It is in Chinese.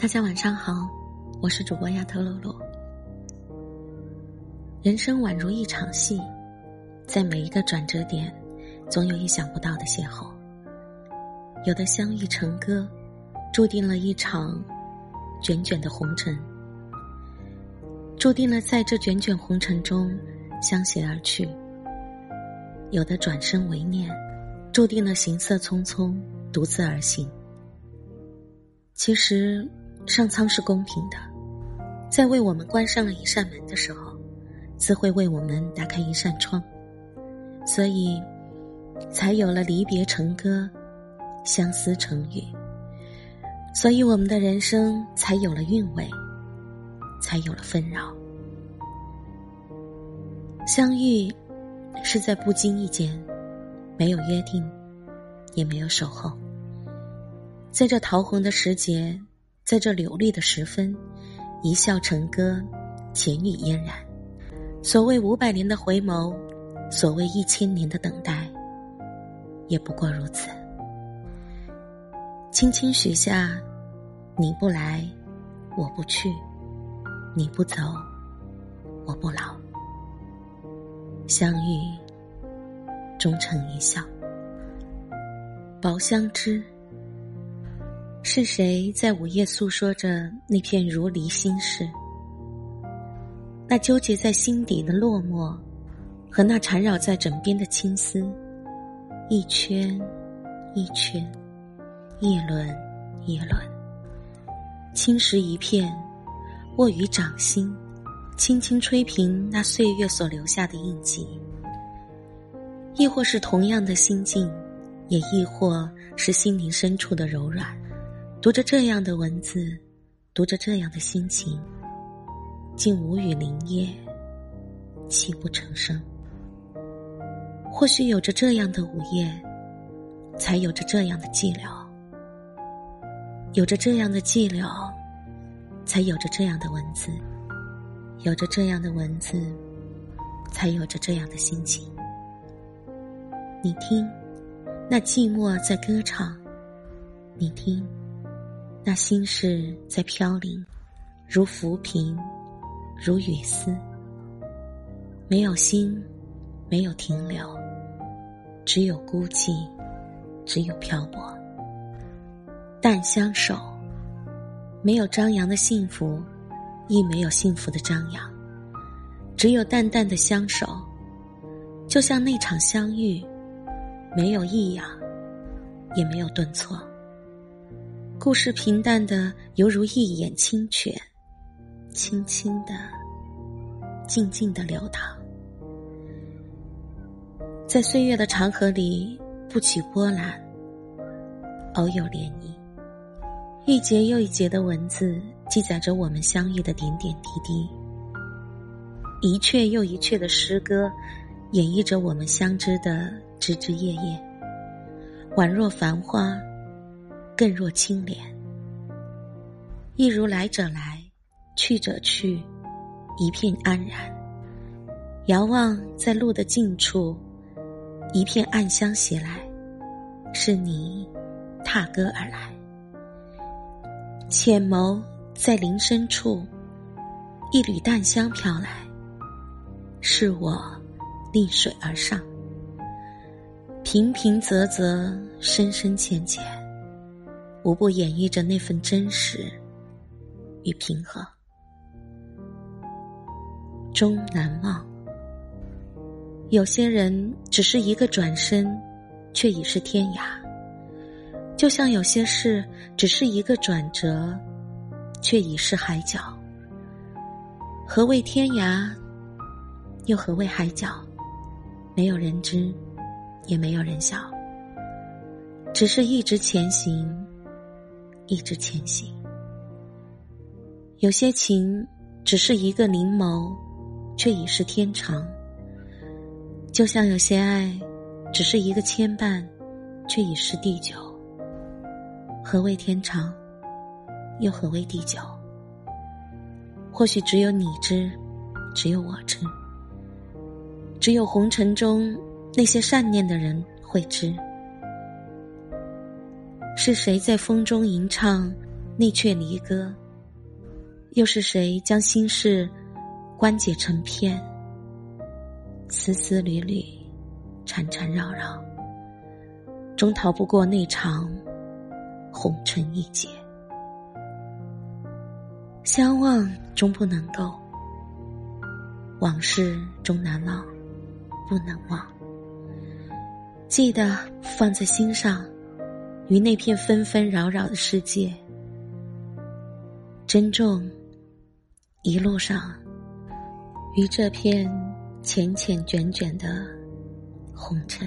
大家晚上好，我是主播亚特露露。人生宛如一场戏，在每一个转折点，总有意想不到的邂逅。有的相遇成歌，注定了一场卷卷的红尘，注定了在这卷卷红尘中相携而去；有的转身为念，注定了行色匆匆，独自而行。其实。上苍是公平的，在为我们关上了一扇门的时候，自会为我们打开一扇窗，所以才有了离别成歌，相思成雨。所以我们的人生才有了韵味，才有了纷扰。相遇是在不经意间，没有约定，也没有守候，在这桃红的时节。在这柳绿的时分，一笑成歌，浅语嫣然。所谓五百年的回眸，所谓一千年的等待，也不过如此。轻轻许下，你不来，我不去；你不走，我不老。相遇，终成一笑。薄相知。是谁在午夜诉说着那片如离心事？那纠结在心底的落寞，和那缠绕在枕边的青丝，一圈一圈，一轮一轮，青石一片，握于掌心，轻轻吹平那岁月所留下的印记。亦或是同样的心境，也亦或是心灵深处的柔软。读着这样的文字，读着这样的心情，竟无语凝噎，泣不成声。或许有着这样的午夜，才有着这样的寂寥；有着这样的寂寥，才有着这样的文字；有着这样的文字，才有着这样的心情。你听，那寂寞在歌唱；你听。那心事在飘零，如浮萍，如雨丝。没有心，没有停留，只有孤寂，只有漂泊。淡相守，没有张扬的幸福，亦没有幸福的张扬，只有淡淡的相守。就像那场相遇，没有异样，也没有顿挫。故事平淡的犹如一眼清泉，轻轻的、静静的流淌，在岁月的长河里不起波澜，偶有涟漪。一节又一节的文字记载着我们相遇的点点滴滴，一阙又一阙的诗歌演绎着我们相知的枝枝叶叶，宛若繁花。更若清莲，一如来者来，去者去，一片安然。遥望在路的尽处，一片暗香袭来，是你踏歌而来。浅眸在林深处，一缕淡香飘来，是我逆水而上。平平仄仄，深深浅浅。无不演绎着那份真实与平和。终难忘。有些人只是一个转身，却已是天涯；就像有些事只是一个转折，却已是海角。何谓天涯？又何谓海角？没有人知，也没有人晓。只是一直前行。一直前行，有些情只是一个凝眸，却已是天长；就像有些爱，只是一个牵绊，却已是地久。何谓天长？又何谓地久？或许只有你知，只有我知，只有红尘中那些善念的人会知。是谁在风中吟唱？内阙离歌。又是谁将心事关结成片？丝丝缕缕，缠缠绕绕，终逃不过那场红尘一劫。相望终不能够，往事终难忘，不能忘。记得放在心上，与那片纷纷扰扰的世界，珍重一路上与这片浅浅卷卷的红尘。